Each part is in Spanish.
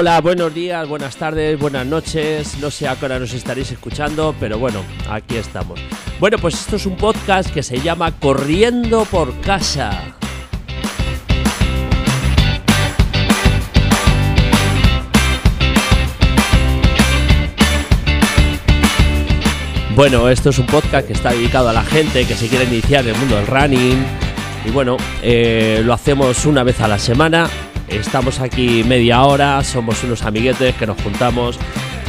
Hola, buenos días, buenas tardes, buenas noches. No sé a qué hora nos estaréis escuchando, pero bueno, aquí estamos. Bueno, pues esto es un podcast que se llama Corriendo por Casa. Bueno, esto es un podcast que está dedicado a la gente que se quiere iniciar en el mundo del running. Y bueno, eh, lo hacemos una vez a la semana. Estamos aquí media hora, somos unos amiguetes que nos juntamos,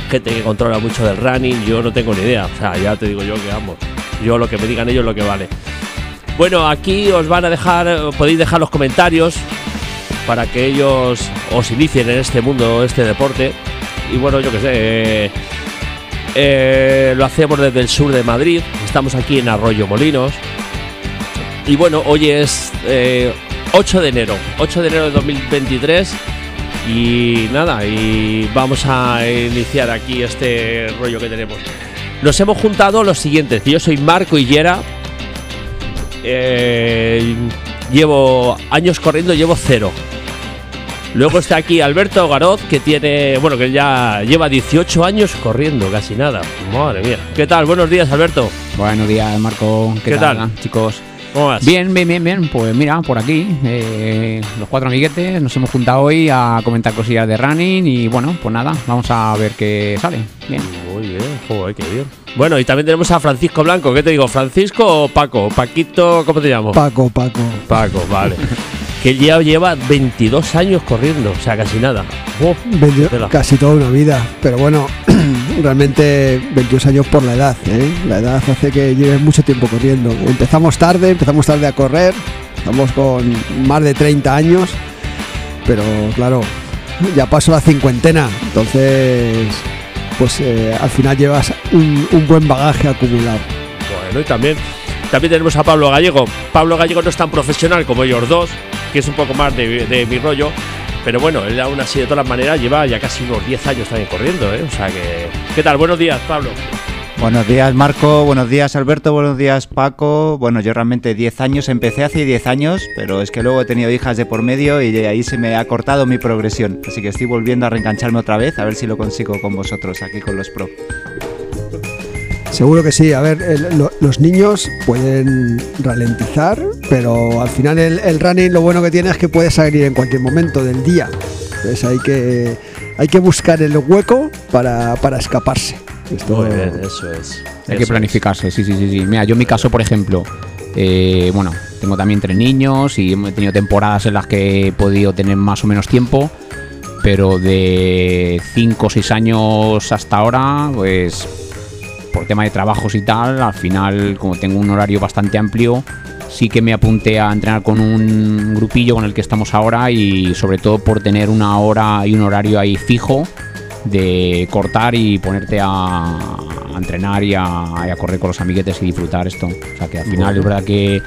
gente que controla mucho del running. Yo no tengo ni idea, o sea, ya te digo yo que vamos. Yo lo que me digan ellos lo que vale. Bueno, aquí os van a dejar, podéis dejar los comentarios para que ellos os inicien en este mundo, este deporte. Y bueno, yo qué sé, eh, eh, lo hacemos desde el sur de Madrid. Estamos aquí en Arroyo Molinos. Y bueno, hoy es eh, 8 de enero, 8 de enero de 2023. Y nada, y vamos a iniciar aquí este rollo que tenemos. Nos hemos juntado los siguientes. Yo soy Marco Higuera. Eh, llevo años corriendo, llevo cero. Luego está aquí Alberto Garoz, que tiene, bueno, que ya lleva 18 años corriendo, casi nada. Madre mía. ¿Qué tal? Buenos días, Alberto. Buenos días, Marco. ¿Qué tal? chicos? ¿Cómo vas? Bien, bien, bien, bien. Pues mira, por aquí, eh, los cuatro amiguetes, nos hemos juntado hoy a comentar cosillas de running y bueno, pues nada, vamos a ver qué sale. Bien. Muy bien, joder, qué bien. Bueno, y también tenemos a Francisco Blanco. ¿Qué te digo? ¿Francisco o Paco? Paquito, ¿cómo te llamo? Paco, Paco. Paco, vale. que ya lleva 22 años corriendo, o sea, casi nada. Oh, casi toda una vida. Pero bueno, realmente 22 años por la edad. ¿eh? La edad hace que lleves mucho tiempo corriendo. Empezamos tarde, empezamos tarde a correr. Estamos con más de 30 años. Pero claro, ya paso la cincuentena. Entonces, pues eh, al final llevas un, buen bagaje acumulado. Bueno, y también, también tenemos a Pablo Gallego. Pablo Gallego no es tan profesional como ellos dos, que es un poco más de mi rollo. Pero bueno, él aún así, de todas maneras, lleva ya casi unos 10 años también corriendo, ¿eh? O sea que... ¿Qué tal? Buenos días, Pablo. Buenos días Marco, buenos días Alberto, buenos días Paco. Bueno, yo realmente 10 años, empecé hace 10 años, pero es que luego he tenido hijas de por medio y de ahí se me ha cortado mi progresión. Así que estoy volviendo a reengancharme otra vez, a ver si lo consigo con vosotros aquí con los pro. Seguro que sí. A ver, el- lo- los niños pueden ralentizar, pero al final el, el running lo bueno que tiene es que puede salir en cualquier momento del día. Entonces hay que, hay que buscar el hueco para, para escaparse. Esto, Muy bien, eso es. Hay que Eso planificarse, sí, sí, sí, sí. Mira, yo en mi caso, por ejemplo, eh, bueno, tengo también tres niños y he tenido temporadas en las que he podido tener más o menos tiempo, pero de 5 o 6 años hasta ahora, pues por tema de trabajos y tal, al final, como tengo un horario bastante amplio, sí que me apunté a entrenar con un grupillo con el que estamos ahora y sobre todo por tener una hora y un horario ahí fijo de cortar y ponerte a, entrenar y a, y a correr con los amiguetes y disfrutar esto. O sea que al final es verdad que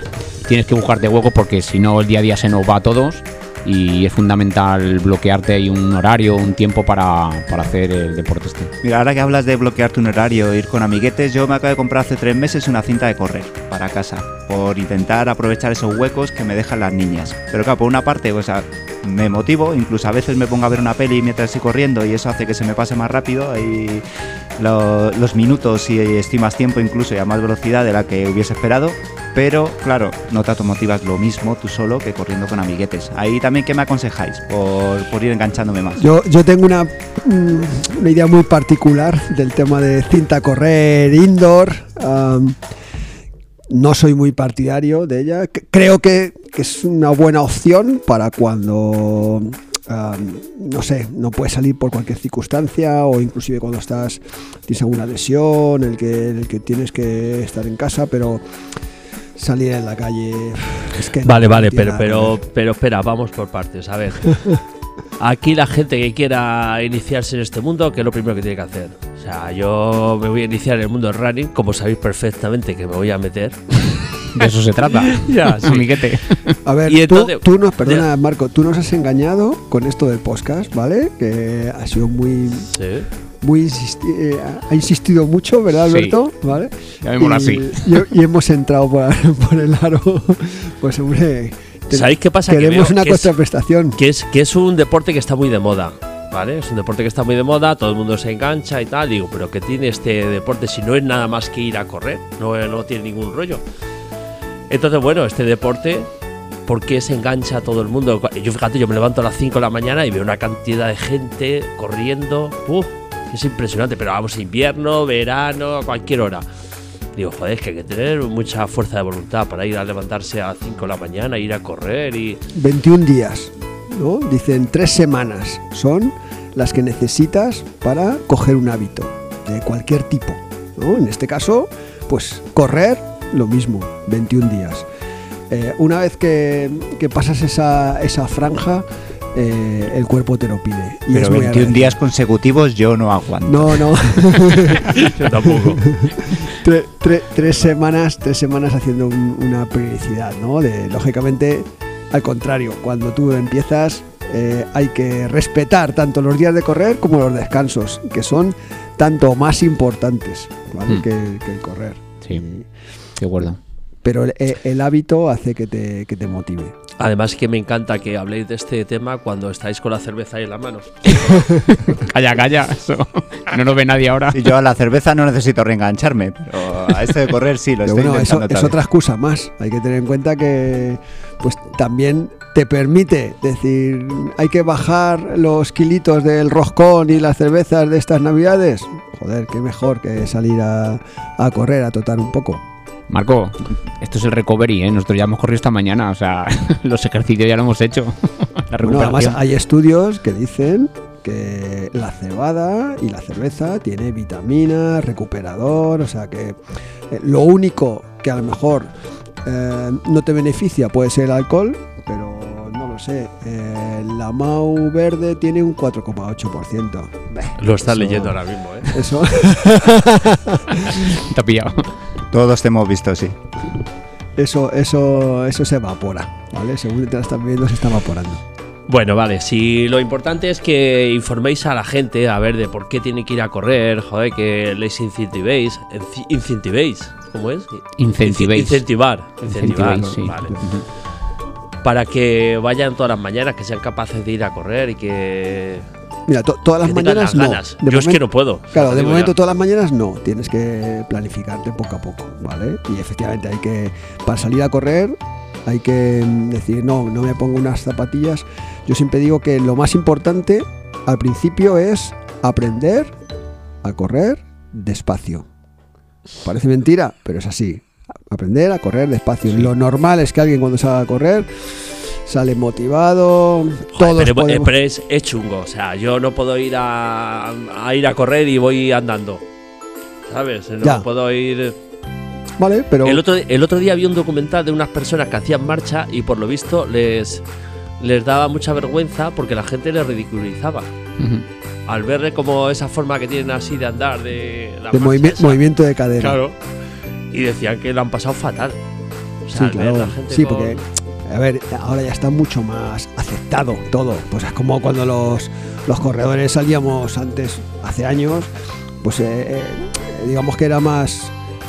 tienes que buscarte hueco porque si no el día a día se nos va a todos y es fundamental bloquearte ahí un horario, un tiempo para, para hacer el deporte este. Mira, ahora que hablas de bloquearte un horario, ir con amiguetes, yo me acabo de comprar hace tres meses una cinta de correr para casa, por intentar aprovechar esos huecos que me dejan las niñas. Pero claro, por una parte, o sea, me motivo, incluso a veces me pongo a ver una peli mientras estoy corriendo y eso hace que se me pase más rápido lo- los minutos y estoy más tiempo incluso y a más velocidad de la que hubiese esperado. Pero claro, no te automotivas lo mismo tú solo que corriendo con amiguetes. Ahí también, ¿qué me aconsejáis por, por ir enganchándome más? yo, yo tengo una, mm, una idea muy particular del tema de cinta correr indoor. no soy muy partidario de ella. Creo que, es una buena opción para cuando, no sé, no puedes salir por cualquier circunstancia o inclusive cuando estás, tienes alguna lesión, el que, el que tienes que estar en casa, pero salir en la calle es que no Vale, vale, tiene pero, que pero, pero espera, vamos por partes. A ver. Aquí la gente que quiera iniciarse en este mundo, ¿qué es lo primero que tiene que hacer? O sea, yo me voy a iniciar en el mundo del running, como sabéis perfectamente que me voy a meter. De eso se trata. Ya, sí. Amiguete. A ver, Y tú, entonces- tú nos, perdona Marco, tú nos has engañado con esto del podcast, ¿vale? Que ha sido muy, Sí. Muy insisti- eh, ha insistido mucho, ¿verdad, Sí. Alberto? ¿Vale? Así. Y, hemos entrado por, por el aro. Pues hombre, ¿Sabéis qué pasa? Que queremos veo una que es- contraprestación. que es, que es un deporte que está muy de moda. ¿vale? Es un deporte que está muy de moda, todo el mundo se engancha y tal. Digo, pero ¿qué tiene este deporte si no es nada más que ir a correr? No, no tiene ningún rollo. Entonces, bueno, este deporte, ¿por qué se engancha a todo el mundo? Yo, fíjate, yo me levanto a las 5 de la mañana y veo una cantidad de gente corriendo. Uf, es impresionante, pero vamos, invierno, verano, a cualquier hora. Digo, joder, es que hay que tener mucha fuerza de voluntad para ir a levantarse a 5 de la mañana, ir a correr y... 21 días, ¿no? Dicen tres semanas son las que necesitas para coger un hábito de cualquier tipo, ¿no? En este caso, pues correr, lo mismo, 21 días. Eh, una vez que, que pasas esa, esa franja, eh, el cuerpo te lo pide. y Pero muy 21 agradecido. días consecutivos yo no aguanto. No, no. Yo tampoco. Tre- tre- tres semanas, tres semanas haciendo un- una periodicidad, ¿no? De, lógicamente, al contrario, cuando tú empiezas eh, hay que respetar tanto los días de correr como los descansos, que son tanto más importantes ¿vale? Mm. que, que el correr. Sí. De acuerdo. pero el, el hábito hace que te, que te motive. Además que me encanta que habléis de este tema cuando estáis con la cerveza ahí en la mano. Calla, calla. Eso. No nos ve nadie ahora. Y yo a la cerveza no necesito reengancharme, pero a este de correr sí, lo Pero estoy bueno, eso intentando es otra excusa más. Hay que tener en cuenta que pues también te permite decir, hay que bajar los kilitos del roscón y las cervezas de estas navidades. Joder, qué mejor que salir a, a correr, a trotar un poco. Marco, esto es el recovery, ¿eh? Nosotros ya hemos corrido esta mañana, o sea, los ejercicios ya lo hemos hecho. La Bueno, además hay estudios que dicen que la cebada y la cerveza tiene vitamina, recuperador, o sea que eh, lo único que a lo mejor eh, no te beneficia puede ser el alcohol, pero no lo sé. eh, la Mau verde tiene un 4,8%. Beh, Lo estás leyendo ahora mismo, ¿eh? Eso, Te ha pillado. Todos te hemos visto, sí. eso, eso, eso se evapora, ¿vale? Según te la estás viendo, se está evaporando. Bueno, vale, si lo importante es que informéis a la gente a ver de por qué tiene que ir a correr, joder, que les incentivéis, incentivéis, ¿cómo es? Incentivéis. Incentivar, incentivar, Incentivéis, sí. vale. Para que vayan todas las mañanas, que sean capaces de ir a correr y que, Mira, to- todas las mañanas no. ganas. De Yo es que no puedo. Claro, de momento ya. todas las mañanas no, tienes que planificarte poco a poco, ¿vale? Y efectivamente hay que, para salir a correr, hay que mm, decir, no, no me pongo unas zapatillas. Yo siempre digo que lo más importante al principio es aprender a correr despacio. Parece mentira, pero es así. Aprender a correr despacio. Lo normal es que alguien cuando salga a correr sale motivado, Joder, todos pero, podemos- pero es, es chungo, o sea, yo no puedo ir a, a ir a correr y voy andando. ¿Sabes? No Ya. puedo ir. Vale, pero El otro, el otro día vi un documental de unas personas que hacían marcha y por lo visto les, les daba mucha vergüenza porque la gente les ridiculizaba. Ujú. Al verle como esa forma que tienen así de andar, de, la de movimi- esa. movimiento de cadera. Claro. Y decían que lo han pasado fatal. O sea, Sí, claro. la gente Sí, con- porque, a ver, ahora ya está mucho más aceptado todo. Pues es como cuando los, los corredores salíamos antes, hace años, pues eh, eh, digamos que era más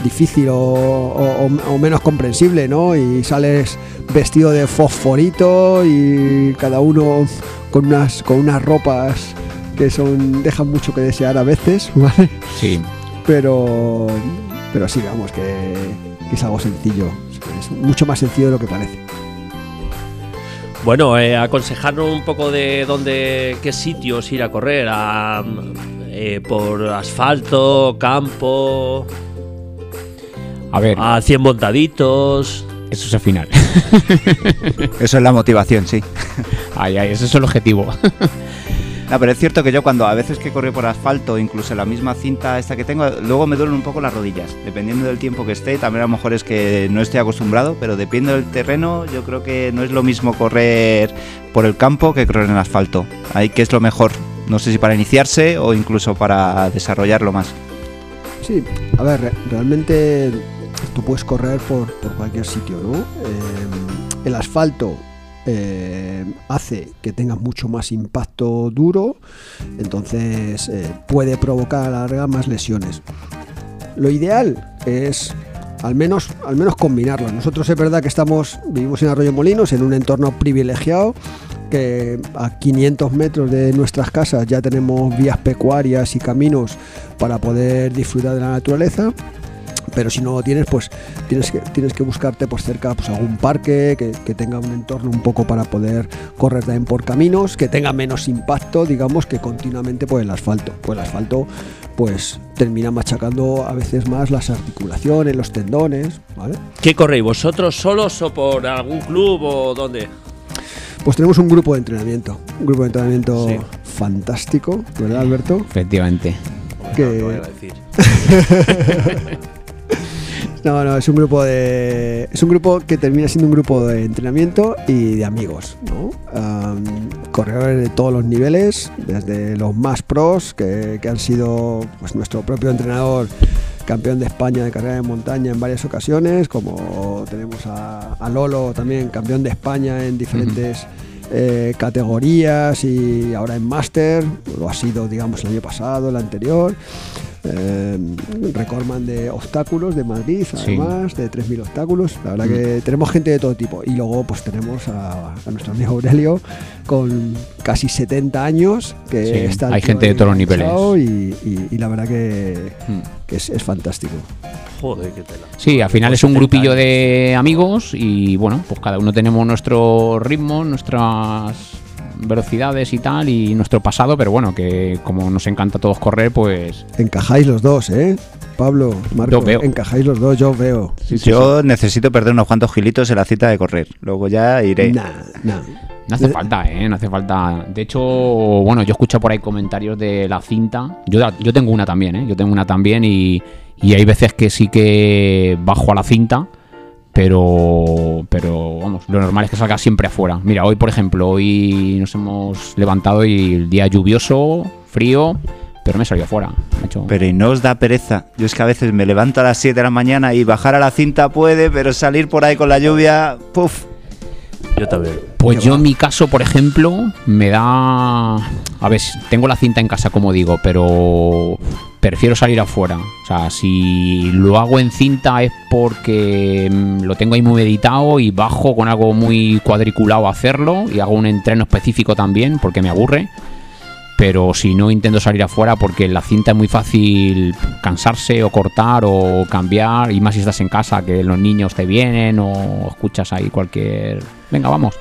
difícil o, o- o- o menos comprensible, ¿no? Y sales vestido de fosforito y cada uno con unas, con unas ropas que son dejan mucho que desear a veces, ¿vale? Sí. pero pero sí vamos que, que es algo sencillo es mucho más sencillo de lo que parece Bueno, eh, aconsejarnos un poco de dónde, qué sitios ir a correr, a, eh, por asfalto, campo, A ver, a 100 montaditos. eso es el final. Eso es la motivación, sí. Ay, ay, ese es el objetivo. No, pero es cierto que yo cuando a veces que corro por asfalto, incluso la misma cinta esta que tengo, luego me duelen un poco las rodillas. Dependiendo del tiempo que esté, también a lo mejor es que no estoy acostumbrado, pero dependiendo del terreno, yo creo que no es lo mismo correr por el campo que correr en asfalto. Ahí que es lo mejor. No sé si para iniciarse o incluso para desarrollarlo más. sí a ver re- realmente tú puedes correr por, por cualquier sitio no Eh, el asfalto eh, hace que tengas mucho más impacto duro entonces eh, puede provocar a la larga más lesiones lo ideal es al menos, al menos combinarlo. Nosotros es verdad que estamos, vivimos en Arroyo Molinos, en un entorno privilegiado, que a 500 metros de nuestras casas ya tenemos vías pecuarias y caminos para poder disfrutar de la naturaleza pero si no lo tienes, pues tienes que, tienes que buscarte pues cerca pues, algún parque que, que tenga un entorno un poco para poder correr también por caminos, que tenga menos impacto, digamos, que continuamente por el asfalto. Pues el asfalto pues termina machacando a veces más las articulaciones, los tendones, ¿vale? ¿Qué corréis vosotros solos o por algún club o dónde? Pues tenemos un grupo de entrenamiento, un grupo de entrenamiento Sí. fantástico, ¿verdad Alberto? Efectivamente. Que- No, te voy a decir. No, no, es un grupo de. Es un grupo que termina siendo un grupo de entrenamiento y de amigos, corredores de todos los niveles, desde los más pros, que, que han sido pues, nuestro propio entrenador, campeón de España de carrera de montaña en varias ocasiones, como tenemos a, a Lolo también, campeón de España en diferentes. eh, categorías y ahora en máster, lo ha sido digamos el año pasado, el anterior, eh, recordman de obstáculos de Madrid, Sí. además, de 3.000 obstáculos. La verdad que tenemos gente de todo tipo. Y luego pues tenemos a, a nuestro amigo Aurelio con casi 70 años, que Sí, está hay gente de todos los niveles. Y, y- y la verdad que, Mm. que es, es fantástico. Joder, qué tela. Sí, al final Con es un 70 grupillo años. de amigos y bueno, pues cada uno tenemos nuestro ritmo, nuestras velocidades y tal y nuestro pasado, pero bueno, que como nos encanta a todos correr, pues Encajáis los dos, ¿eh? Pablo, Marco, veo. encajáis los dos, yo veo. sí, sí, Yo necesito perder unos cuantos gilitos en la cita de correr. Luego ya iré. Nah, nah. No hace falta, ¿eh? No hace falta. De hecho, bueno, yo escucho por ahí comentarios de la cinta. Yo, yo tengo una también, ¿eh? Yo tengo una también y, y hay veces que sí que bajo a la cinta, pero, pero vamos, lo normal es que salga siempre afuera. Mira, hoy, por ejemplo, hoy nos hemos levantado y el día lluvioso, frío, pero me he salido afuera. Hecho- Pero y no os da pereza. Yo es que a veces me levanto a las 7 de la mañana y bajar a la cinta puede, pero salir por ahí con la lluvia, puff. Yo también. Pues yo en mi caso, por ejemplo, me da... A ver, tengo la cinta en casa, como digo, pero prefiero salir afuera. O sea, si lo hago en cinta es porque mm, lo tengo ahí muy meditado y bajo con algo muy cuadriculado a hacerlo y hago un entreno específico también porque me aburre. Pero si no intento salir afuera porque la cinta es muy fácil cansarse o cortar o cambiar y más si estás en casa que los niños te vienen o escuchas ahí cualquier... Venga, vamos.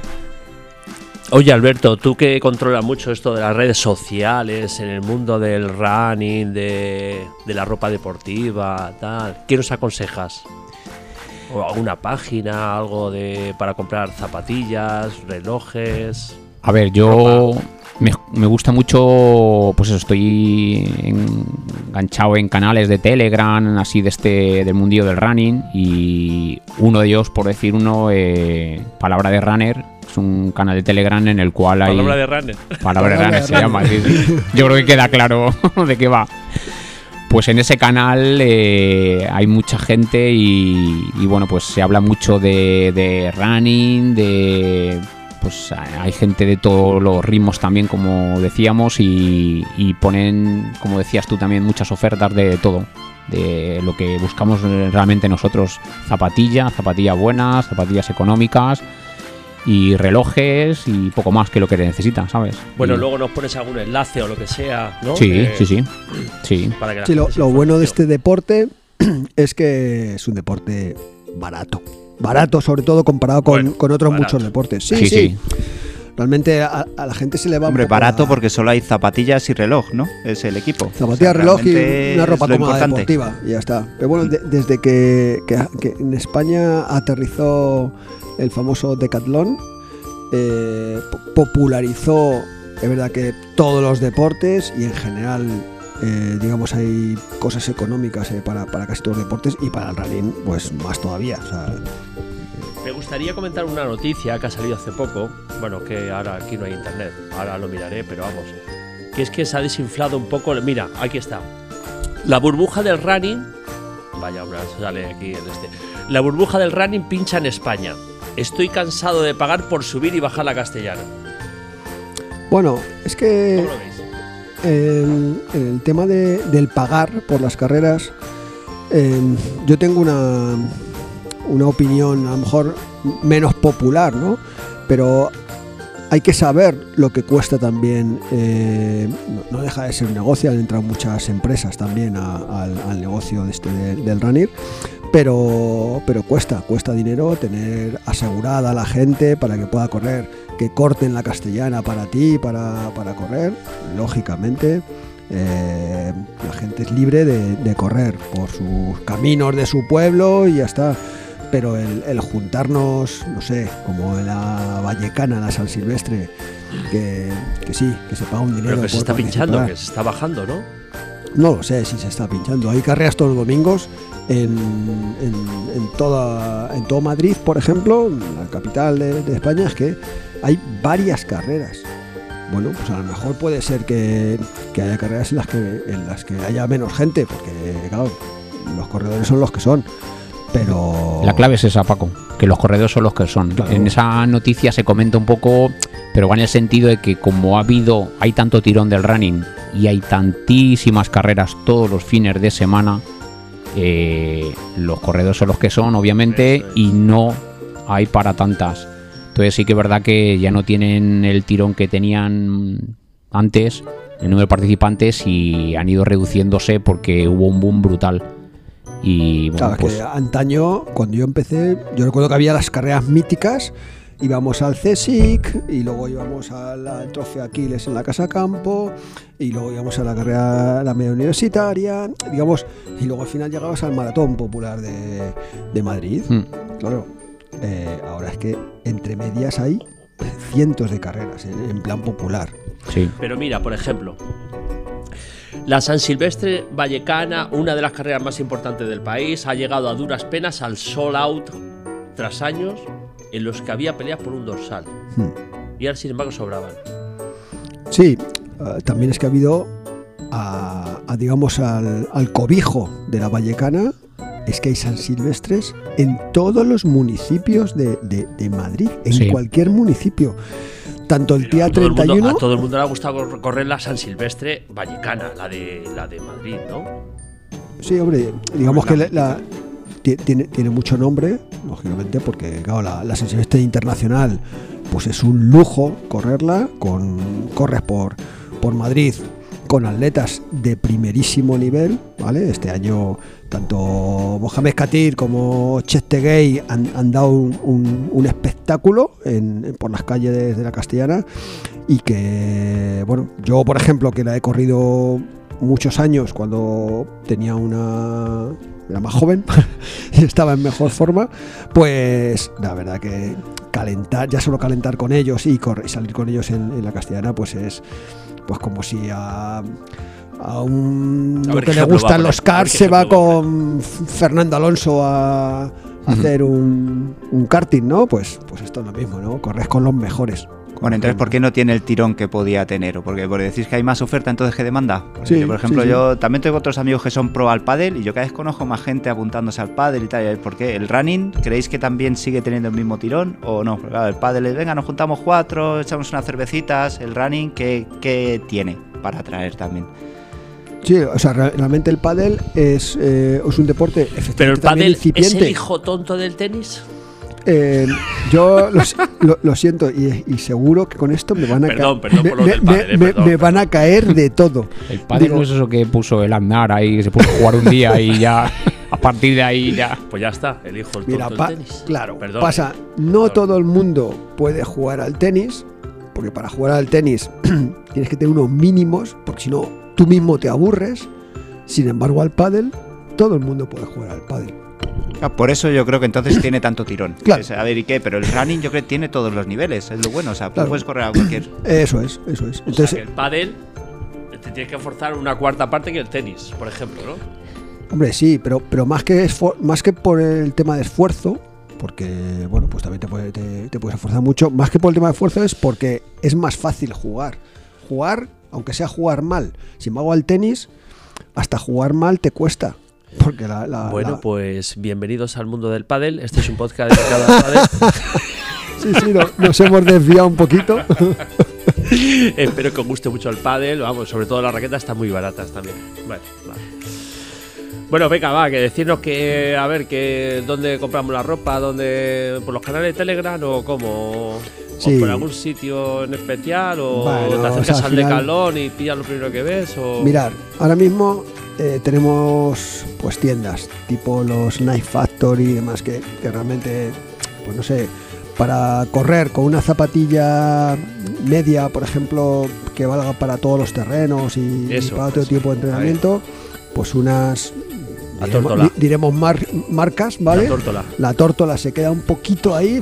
Oye, Alberto, tú que controlas mucho esto de las redes sociales, en el mundo del running, de, de la ropa deportiva, tal, ¿qué nos aconsejas? ¿O alguna página, algo de para comprar zapatillas, relojes? A ver, yo me, me gusta mucho, pues eso, estoy enganchado en canales de Telegram, así de este del mundillo del running y uno de ellos, por decir uno, eh, Palabra de Runner, es un canal de Telegram en el cual hay... Palabra de runner. Palabra de Runner se llama. sí, sí. Yo creo que queda claro de qué va. Pues en ese canal eh, hay mucha gente y, y, bueno, pues se habla mucho de, de running, de pues hay gente de todos los ritmos también, como decíamos, y, y ponen, como decías tú también, muchas ofertas de todo. De lo que buscamos realmente nosotros, zapatillas, zapatillas buenas, zapatillas económicas y relojes y poco más que lo que necesitas, ¿sabes? Bueno, Y- luego nos pones algún enlace o lo que sea, ¿no? Sí, Eh, sí, sí. Sí. Para que la Sí, lo, bueno de este deporte es que es un deporte barato. Barato, sobre todo comparado con, Bueno, con otros barato. muchos deportes. Sí, Sí, sí. sí. Realmente a, a la gente se le va Hombre, barato porque solo hay zapatillas y reloj, ¿no? Es el equipo. Zapatilla, O sea, reloj y una ropa cómoda importante. deportiva y ya está. Pero bueno, de- desde que, que- que en España aterrizó el famoso Decathlon, eh, po- popularizó, es verdad que todos los deportes y en general, eh, digamos, hay cosas económicas eh, para, para casi todos los deportes y para el running, pues más todavía. O sea, gustaría comentar una noticia que ha salido hace poco. Bueno, que ahora aquí no hay internet. Ahora lo miraré, pero vamos. Que es que se ha desinflado un poco. Mira, aquí está. La burbuja del running. Vaya, ahora sale aquí el este. La burbuja del running pincha en España. Estoy cansado de pagar por subir y bajar la castellana. bueno, es que... ¿Cómo lo veis? el, el tema de- del pagar por las carreras, eh, yo tengo una, una opinión a lo mejor menos popular, ¿no? Pero hay que saber lo que cuesta también, eh, no, deja de ser un negocio, han entrado muchas empresas también al, negocio de este de- del running, pero, pero cuesta, cuesta dinero tener asegurada a la gente para que pueda correr, que corten la castellana para ti, para, para correr, lógicamente. eh, la gente es libre de correr por sus caminos de su pueblo y ya está. Pero el, el juntarnos, no sé, como en la Vallecana, la San Silvestre, que, que sí, que se paga un dinero. Pero que se está pinchando, que se está bajando, ¿no? No lo sé si se está pinchando. Hay carreras todos los domingos en, en- en toda, en todo Madrid, por ejemplo, la capital de, de España, es que hay varias carreras. Bueno, pues a lo mejor puede ser que, que haya carreras en las que, en las que haya menos gente, porque claro, los corredores son los que son. Pero La clave es esa, Paco, que los corredores son los que son. Claro. En esa noticia se comenta un poco, pero va en el sentido de que como ha habido, hay tanto tirón del running y hay tantísimas carreras todos los fines de semana, eh, los corredores son los que son, obviamente, y no hay para tantas. Entonces sí que es verdad que ya no tienen el tirón que tenían antes, el número de participantes, y han ido reduciéndose porque hubo un boom brutal. Y bueno, Claro, pues que antaño, cuando yo empecé, yo recuerdo que había las carreras míticas, íbamos al CSIC y luego íbamos al, trofeo Aquiles en la Casa Campo y luego íbamos a la carrera, la media universitaria, digamos, y luego al final llegabas al Maratón Popular de, de Madrid. mm, Claro, eh, ahora es que entre medias hay cientos de carreras en, en plan popular. sí. Pero mira, por ejemplo, la San Silvestre Vallecana, una de las carreras más importantes del país, ha llegado a duras penas al sold out tras años en los que había peleas por un dorsal. Hmm. Y ahora, sin embargo, sobraban. Sí, eh, también es que ha habido, a, a, digamos, al, al cobijo de la Vallecana, es que hay San Silvestres en todos los municipios de, de- de Madrid, en Sí. cualquier municipio. Tanto el Pero día a todo el mundo- 31, a todo el mundo le ha gustado cor- correr la San Silvestre Vallecana, la de, la de Madrid, ¿no? sí, hombre, digamos que la- la- ti- tiene, tiene mucho nombre, lógicamente, porque claro, la, la San Silvestre Internacional, pues es un lujo correrla, con corres por, por Madrid con atletas de primerísimo nivel, ¿vale? Este año tanto Mohamed Katir como Chestegay han, han dado un, espectáculo en- por las calles de la Castellana y que, bueno, yo por ejemplo que la he corrido muchos años cuando tenía una... era más joven y estaba en mejor forma, pues la verdad que calentar, ya solo calentar con ellos y, salir con ellos en, en la Castellana, pues es pues como si a, a un A ver que le gustan los cars se va con Fernando Alonso a, a hacer un, un karting, ¿no? Pues, pues esto es lo mismo, ¿no? Corres con los mejores. Bueno, entonces, ¿por qué no tiene el tirón que podía tener? ¿O porque, porque decís que hay más oferta, entonces que demanda? Porque Sí, yo, por ejemplo, sí, sí. yo también tengo otros amigos que son pro al pádel y yo cada vez conozco más gente apuntándose al pádel y tal. ¿Por qué? ¿El running creéis que también sigue teniendo el mismo tirón o no? Porque, claro, el pádel es, venga, nos juntamos cuatro, echamos unas cervecitas. ¿El running qué, qué tiene para atraer también? Sí, o sea, re- realmente el pádel es, eh, es un deporte efectivamente Pero el pádel es el hijo tonto del tenis. Eh, yo lo, si- lo- lo siento y, y seguro que con esto me van a Perdón, perdón me, por lo me- del pádel, eh, me- perdón, me van a caer de todo. El padre Digo- no es eso que puso el andar ahí, que se puso a jugar un día y ya, a partir de ahí ya. Pues ya está, el hijo del Mira, tonto pa- del tenis. claro, Perdón. pasa, no Claro. todo el mundo puede jugar al tenis, porque para jugar al tenis tienes que tener unos mínimos, porque si no, tú mismo te aburres. Sin embargo, al pádel, todo el mundo puede jugar al pádel. Ah, Por eso yo creo que entonces tiene tanto tirón. Claro. Es, a ver, ¿y qué? Pero el running yo creo que tiene todos los niveles, es lo bueno. O sea, tú Claro. puedes correr a cualquier... Eso es, eso es. O sea, Entonces, que el pádel te tienes que forzar una cuarta parte que el tenis, por ejemplo, ¿no? Hombre, sí, pero, pero más, que más que por el tema de esfuerzo, porque, bueno, pues también te, puede- te, te puedes esforzar mucho, más que por el tema de esfuerzo es porque es más fácil jugar. Jugar, aunque sea jugar mal. Sin embargo, al tenis, hasta jugar mal te cuesta. Porque la... la- Bueno, la- pues bienvenidos al mundo del pádel. Este es un podcast dedicado al pádel. Sí, sí, no- nos hemos desviado un poquito. Espero que os guste mucho el pádel. Vamos, sobre todo las raquetas están muy baratas también. Bueno, vale. Bueno, venga, va, que decirnos que, a ver, que dónde compramos la ropa, dónde, por los canales de Telegram o cómo. Sí. ¿O por algún sitio en especial? ¿O Bueno, te o acercas sea, al final- decalón y pillas lo primero que ves? O... Mirar, ahora mismo eh, tenemos pues tiendas tipo los Knife Factory y demás que, que realmente, pues no sé, para correr con una zapatilla media, por ejemplo, que valga para todos los terrenos y, para otro tipo de entrenamiento, pues unas La diremos, tórtola. di- diremos mar- marcas, La ¿vale? tórtola. La tórtola se queda un poquito ahí,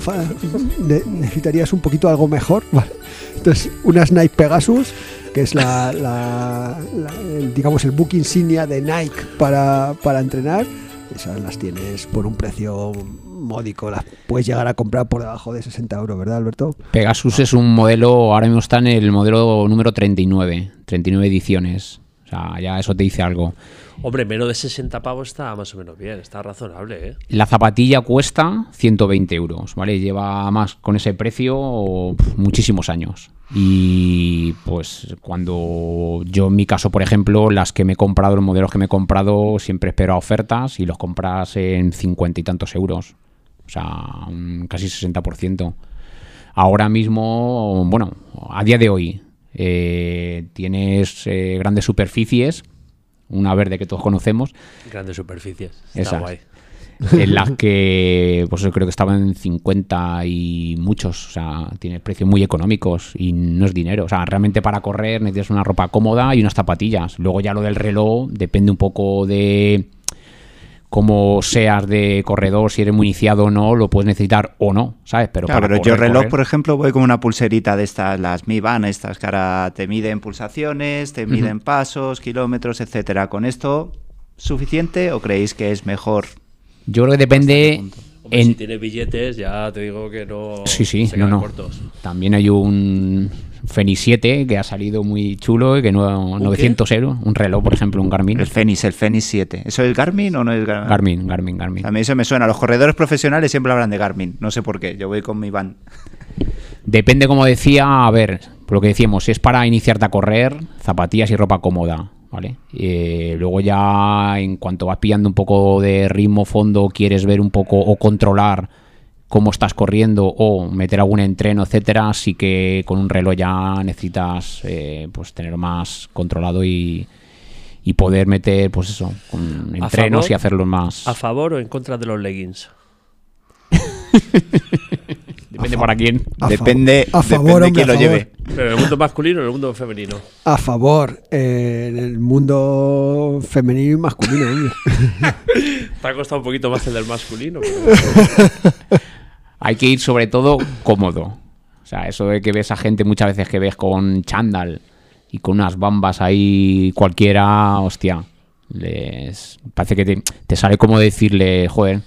ne- necesitarías un poquito algo mejor, ¿vale? Entonces, una Nike Pegasus, que es la, la- la- el, digamos, el book insignia de Nike para, para entrenar, esas las tienes por un precio módico, las puedes llegar a comprar por debajo de 60 euros, ¿verdad, Alberto? Pegasus es un modelo, ahora mismo está en el modelo número 39, 39 ediciones. O sea, ya eso te dice algo. Hombre, menos de 60 pavos está más o menos bien, está razonable, ¿eh? La zapatilla cuesta 120 euros, ¿vale? Lleva más con ese precio muchísimos años. Y pues cuando yo en mi caso, por ejemplo, las que me he comprado, los modelos que me he comprado, siempre espero a ofertas y los compras en 50 y tantos euros. O sea, un casi 60%. Ahora mismo, bueno, a día de hoy, eh, tienes eh, grandes superficies, una verde que todos conocemos, Grandes superficies. Está Esas. guay. en las que pues yo creo que estaban en 50 y muchos, o sea, tiene precios muy económicos y no es dinero, o sea, realmente para correr necesitas una ropa cómoda y unas zapatillas. Luego ya lo del reloj depende un poco de cómo seas de corredor, si eres muy iniciado o no, lo puedes necesitar o no, ¿sabes? Pero Claro, para pero yo reloj, correr- por ejemplo, voy con una pulserita de estas, las Mi Band, estas que ahora te miden pulsaciones, te miden pasos, kilómetros, etcétera. ¿Con esto suficiente o creéis que es mejor? yo creo que depende Hombre, en si tienes billetes, ya te digo que no. Sí, sí, se no, no. cortos. También hay un Fenix 7 que ha salido muy chulo y que no, 900 euros. Un reloj, por ejemplo, un Garmin. El Fenix, el Fenix 7. ¿Eso es Garmin o no es Garmin? Garmin, Garmin, Garmin. A mí eso me suena. Los corredores profesionales siempre hablan de Garmin. No sé por qué. Yo voy con mi van. Depende, como decía, a ver, por lo que decíamos, si es para iniciarte a correr, zapatillas y ropa cómoda, ¿vale? Eh, luego ya, en cuanto vas pillando un poco de ritmo, fondo, quieres ver un poco o controlar cómo estás corriendo o meter algún entreno, etcétera, sí que con un reloj ya necesitas eh, pues tener más controlado y, y poder meter, pues eso, con A entrenos favor- y hacerlos más. ¿A favor o en contra de los leggings? Depende para quién. A Depende, a depende favor, de hombre, quién a lo favor. lleve. ¿Pero en el mundo masculino o en el mundo femenino? A favor, eh, en el mundo femenino y masculino, hombre. Te ha costado un poquito más el del masculino. pero- Hay que ir sobre todo cómodo. O sea, eso de que ves a gente muchas veces que ves con chándal y con unas bambas ahí cualquiera, hostia, les parece que te, te sale como decirle, joder,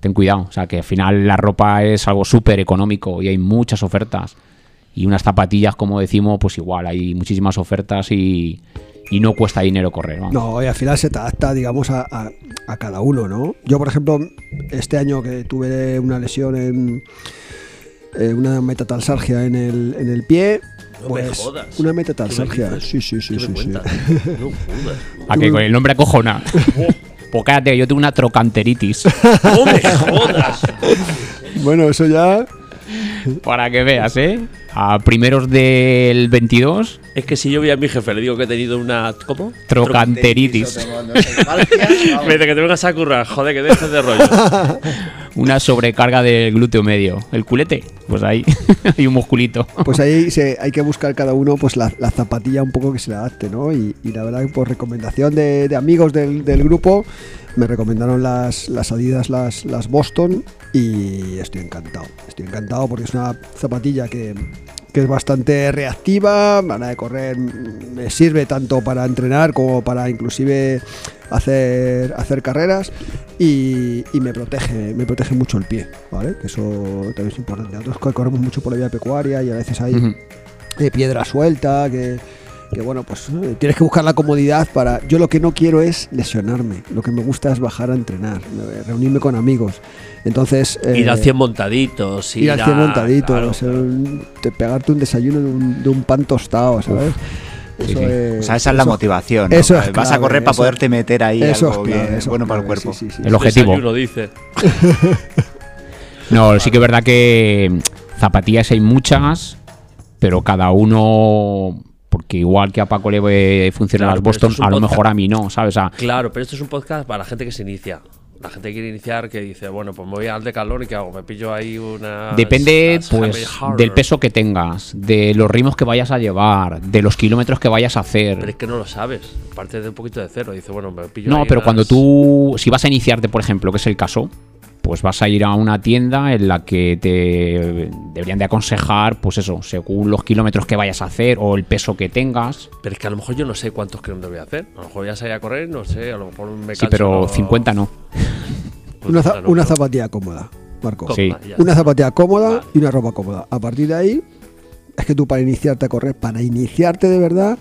ten cuidado. O sea, que al final la ropa es algo súper económico y hay muchas ofertas. Y unas zapatillas, como decimos, pues igual, hay muchísimas ofertas y, y no cuesta dinero correr. vamos. No, y al final se te adapta, digamos, a, a- a cada uno, ¿no? Yo, por ejemplo, este año que tuve una lesión en eh, una metatarsalgia en el, en el pie, No me pues jodas. una ¿Qué metatarsalgia. Sí, sí, sí, ¿Qué sí, me sí. No jodas. A que con el nombre acojona. pues cállate, yo tengo una trocanteritis. ¡No me jodas! Bueno, eso ya. Para que veas, ¿eh? A primeros del 22, Es que si yo voy a mi jefe le digo que he tenido una. ¿Cómo? trocanteritis. Me dice que te vengas a currar, joder, que dejes de rollo. Una sobrecarga del glúteo medio. El culete, pues ahí hay un musculito. Pues ahí se, hay que buscar cada uno pues la, la zapatilla un poco que se le adapte, ¿no? Y, y la verdad que por recomendación de, de amigos del, del grupo me recomendaron las, las Adidas, las, las Boston y estoy encantado. Estoy encantado porque es una zapatilla que, que es bastante reactiva, para de correr mm, me sirve tanto para entrenar como para inclusive hacer, hacer carreras y, y me protege me protege mucho el pie, ¿vale? Que eso también es importante. Nosotros corremos mucho por la vía pecuaria y a veces hay Ujú. eh, piedra suelta, que, que bueno, pues eh, tienes que buscar la comodidad para... Yo lo que no quiero es lesionarme, lo que me gusta es bajar a entrenar, eh, reunirme con amigos. Entonces... eh, Ir al 100 montaditos. ir al a- 100 montadito, claro, o sea, un- te- pegarte un desayuno de un, de un pan tostado, ¿sabes? sí, sí. es- O sea, esa es la motivación. ¿no? eso es Vas a correr para eso- poderte meter ahí Eso algo es clave, bien eso es bueno para el cuerpo. sí, sí, sí. El objetivo. Desayuno, dice. No, sí que es verdad que zapatillas hay muchas, pero cada uno. Porque igual que a Paco le funcionan Claro, las pero Boston, es a lo podcast. mejor a mí no, ¿sabes? O sea, Claro, pero esto es un podcast para la gente que se inicia. La gente que quiere iniciar, que dice, bueno, pues me voy al decalor y ¿qué hago? Me pillo ahí una. Depende pues del peso que tengas, de los ritmos que vayas a llevar, de los kilómetros que vayas a Pero hacer. es que no lo sabes. Parte de un poquito de cero. Dice, bueno, me pillo. No, ahí pero unas- cuando tú, si vas a iniciarte, por ejemplo, que es el caso, pues vas a ir a una tienda en la que te deberían de aconsejar, pues eso, según los kilómetros que vayas a hacer o el peso que tengas. Pero es que a lo mejor yo no sé cuántos kilómetros voy a hacer. A lo mejor voy a salir a correr, no sé. A lo mejor me Sí, canso, pero no- 50 no. Una, za- 50 no, una pero- zapatilla cómoda, Marco. Cómoda, Sí. Una zapatilla cómoda Vale. y una ropa cómoda. A partir de ahí, es que tú para iniciarte a correr, para iniciarte de verdad,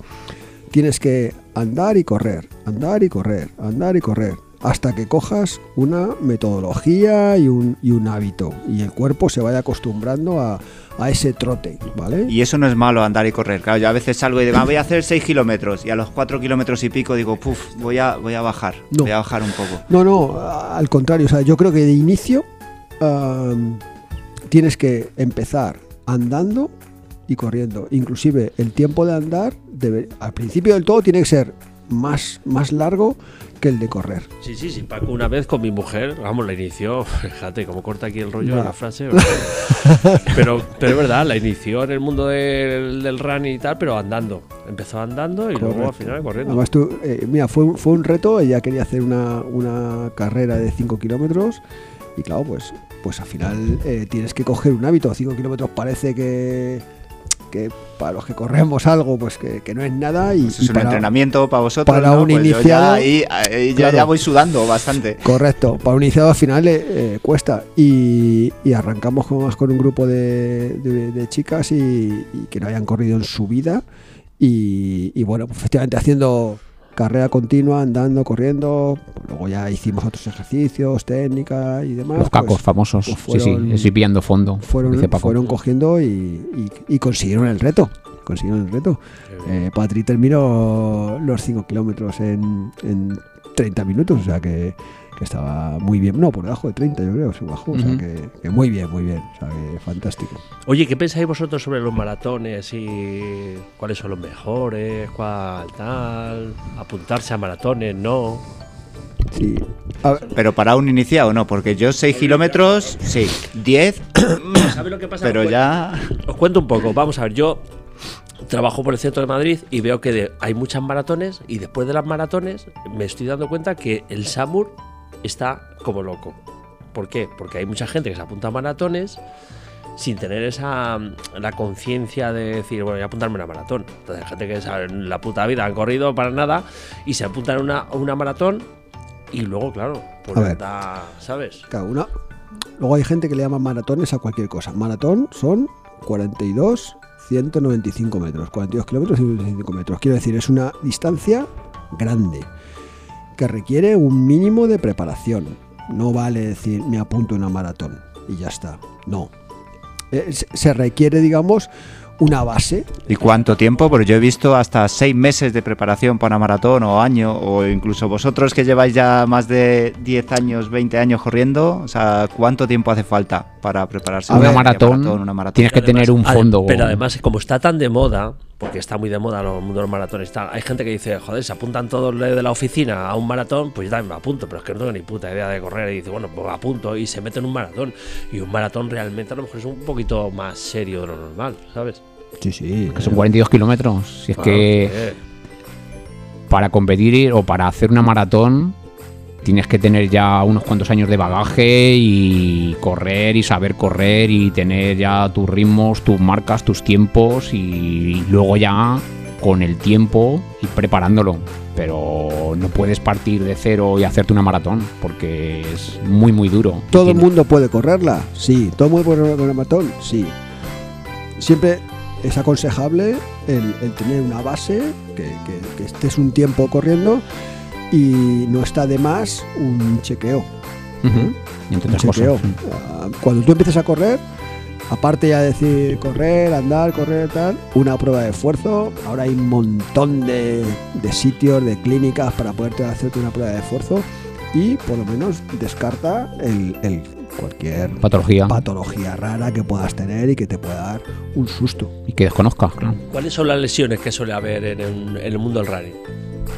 tienes que andar y correr, andar y correr, andar y correr, hasta que cojas una metodología y un, y un hábito y el cuerpo se vaya acostumbrando a, a ese trote, ¿vale? Y eso no es malo andar y correr. Claro, yo a veces salgo y digo, "Ah, voy a hacer 6 kilómetros. Y a los 4 kilómetros y pico digo, puf, voy a, voy a bajar. No. Voy a bajar un poco. No, no, al contrario, o sea, yo creo que de inicio tienes que empezar andando y corriendo. Inclusive el tiempo de andar, debe- al principio del todo, tiene que ser más, más largo que el de correr. Sí, sí, sí. Paco una vez con mi mujer, vamos, la inició. Fíjate cómo corta aquí el rollo de la frase. pero, pero es verdad, la inició en el mundo del, del running y tal, pero andando. Empezó andando y luego al final corriendo. Además, tú, eh, mira, fue, un- fue un reto, ella quería hacer una, una carrera de 5 kilómetros y claro, pues, pues al final eh, tienes que coger un hábito. 5 kilómetros parece que, que para los que corremos algo, pues que, que no es nada. Y, es un para- entrenamiento para vosotros. para ¿no? un Pues yo iniciado, ya ahí, ya, claro. ya voy sudando bastante. Correcto, para un iniciado al final eh, eh, cuesta. Y, y arrancamos con, con un grupo de, de- de chicas y, y que no hayan corrido en su vida. Y, y bueno, pues efectivamente haciendo carrera continua, andando, corriendo. Luego ya hicimos otros ejercicios, técnica y demás. Los cacos pues famosos. pues sí, fueron- sí, estoy pillando fondo. fueron, dice Paco. fueron cogiendo y, y- y consiguieron el reto. Consiguieron el reto. Eh, Patri terminó los 5 kilómetros en, en 30 minutos, o sea que, que estaba muy bien. No, por debajo de 30 yo creo, se bajó, o sea que, que muy bien, muy bien, o sea que fantástico. Oye, ¿qué pensáis vosotros sobre los maratones y cuáles son los mejores? ¿Cuál tal? ¿Apuntarse a maratones? ¿No? Sí. A ver, Pero para un iniciado no, porque yo 6 kilómetros, sí. 10, ¿Sabes lo que pasa? pero Os ya. Os cuento un poco. Vamos a ver, yo trabajo por el centro de Madrid y veo que de- hay muchas maratones y después de las maratones me estoy dando cuenta que el SAMUR está como loco. ¿Por qué? Porque hay mucha gente que se apunta a maratones sin tener esa mm, la conciencia de decir, bueno, voy a apuntarme a una maratón. Entonces, hay gente que sabe, en la puta vida han corrido para nada y se apuntan a una, a una maratón y luego, claro, pues les ver. da, ¿sabes? cada una. Luego hay gente que le llama maratones a cualquier cosa. Maratón son 42, 195 metros. 42 kilómetros, 195 metros. Quiero decir, es una distancia grande que requiere un mínimo de preparación. No vale decir me apunto a una maratón y ya está. No. Eh, se- requiere, digamos, una base. ¿Y cuánto tiempo? Porque yo he visto hasta 6 meses de preparación para una maratón o año, o incluso vosotros que lleváis ya más de 10 años, 20 años corriendo, o sea, ¿cuánto tiempo hace falta para prepararse A una, ver, maratón, una maratón? tienes que Además- tener un ade- fondo. Pero además, como está tan de moda, porque está muy de moda los mundo de los maratones, tal, hay gente que dice, joder, se apuntan todos los de la oficina a un maratón, pues yo también me apunto, pero es que no tengo ni puta idea de correr. Y dice, bueno, pues me apunto y se mete en un maratón. Y un maratón realmente a lo mejor es un poquito más serio de lo normal, ¿sabes? Sí, sí. que son 42 kilómetros. Si es que para competir o para hacer una maratón tienes que tener ya unos cuantos años de bagaje y correr y saber correr y tener ya tus ritmos, tus marcas, tus tiempos y luego ya con el tiempo ir preparándolo. Pero no puedes partir de cero y hacerte una maratón porque es muy muy duro. ¿Todo el mundo puede correrla? Sí. ¿Todo el mundo puede correr una maratón? Sí. Siempre es aconsejable el, el tener una base, que, que- que estés un tiempo corriendo y no está de más un chequeo. Entre Un chequeo. cosas. Ah, Cuando tú empiezas a correr, aparte ya de decir correr, andar, correr, tal, una prueba de esfuerzo. Ahora hay un montón de, de sitios, de clínicas para poderte hacerte una prueba de esfuerzo y por lo menos descarta el, el cualquier Patología. patología rara que puedas tener y que te pueda dar un susto. Y que desconozca. claro. ¿Cuáles son las lesiones que suele haber en el, en el mundo del running?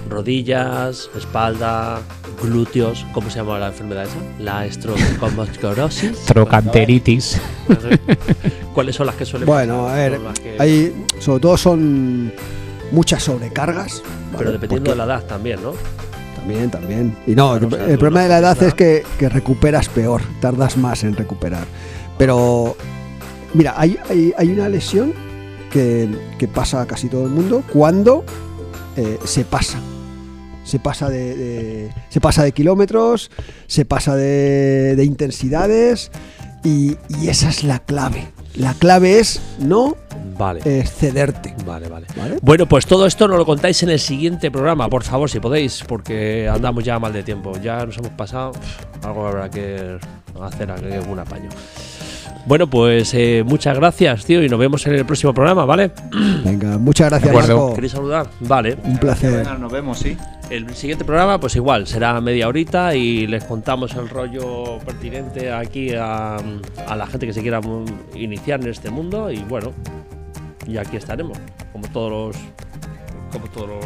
Rodillas, espalda, glúteos, ¿cómo se llama la enfermedad esa? La estrocomosclerosis. Trocanteritis. ¿Cuáles son las que suelen Bueno, a ver, que- hay, sobre todo son muchas sobrecargas. ¿vale? Pero dependiendo de la edad también, ¿no? También, también. Y no, Claro, el, o sea, el tú problema no de la edad es que, que recuperas peor, tardas más en recuperar. Pero, mira, hay, hay, hay una lesión que, que pasa a casi todo el mundo cuando eh, se pasa. Se pasa de, de- se pasa de kilómetros, se pasa de, de intensidades y, y esa es la clave. La clave es no Vale. excederte. Vale, vale. ¿vale? Bueno, pues todo esto nos lo contáis en el siguiente programa, por favor, si podéis, porque andamos ya mal de tiempo. Ya nos hemos pasado. Algo habrá que hacer algún apaño. Bueno, pues eh, muchas gracias, tío, y nos vemos en el próximo programa, ¿vale? Venga, muchas gracias. Marco. ¿Queréis saludar? Vale. Un placer. Venga, nos vemos, sí. El siguiente programa, pues igual, será media horita y les contamos el rollo pertinente aquí a, a la gente que se quiera iniciar en este mundo y bueno, y aquí estaremos, como todos los. Como todos los.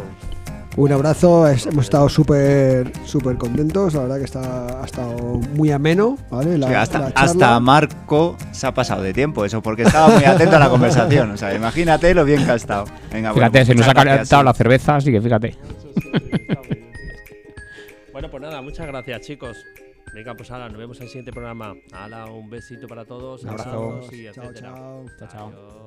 Un abrazo, es- hemos estado súper súper contentos, la verdad que está, ha estado muy ameno, ¿vale? La, Sí, hasta, la charla. hasta Marco se ha pasado de tiempo, eso, porque estaba muy atento a la conversación. O sea, imagínate lo bien que ha estado. Venga, bueno, Fíjate, se nos muchas ha gracias, calentado la cerveza, así que fíjate. Bueno, pues nada, muchas gracias, chicos. Venga, pues ahora nos vemos en el siguiente programa. Hala, un besito para todos. Un abrazo. abrazos y Chao, chao. Chao, chao. Adiós.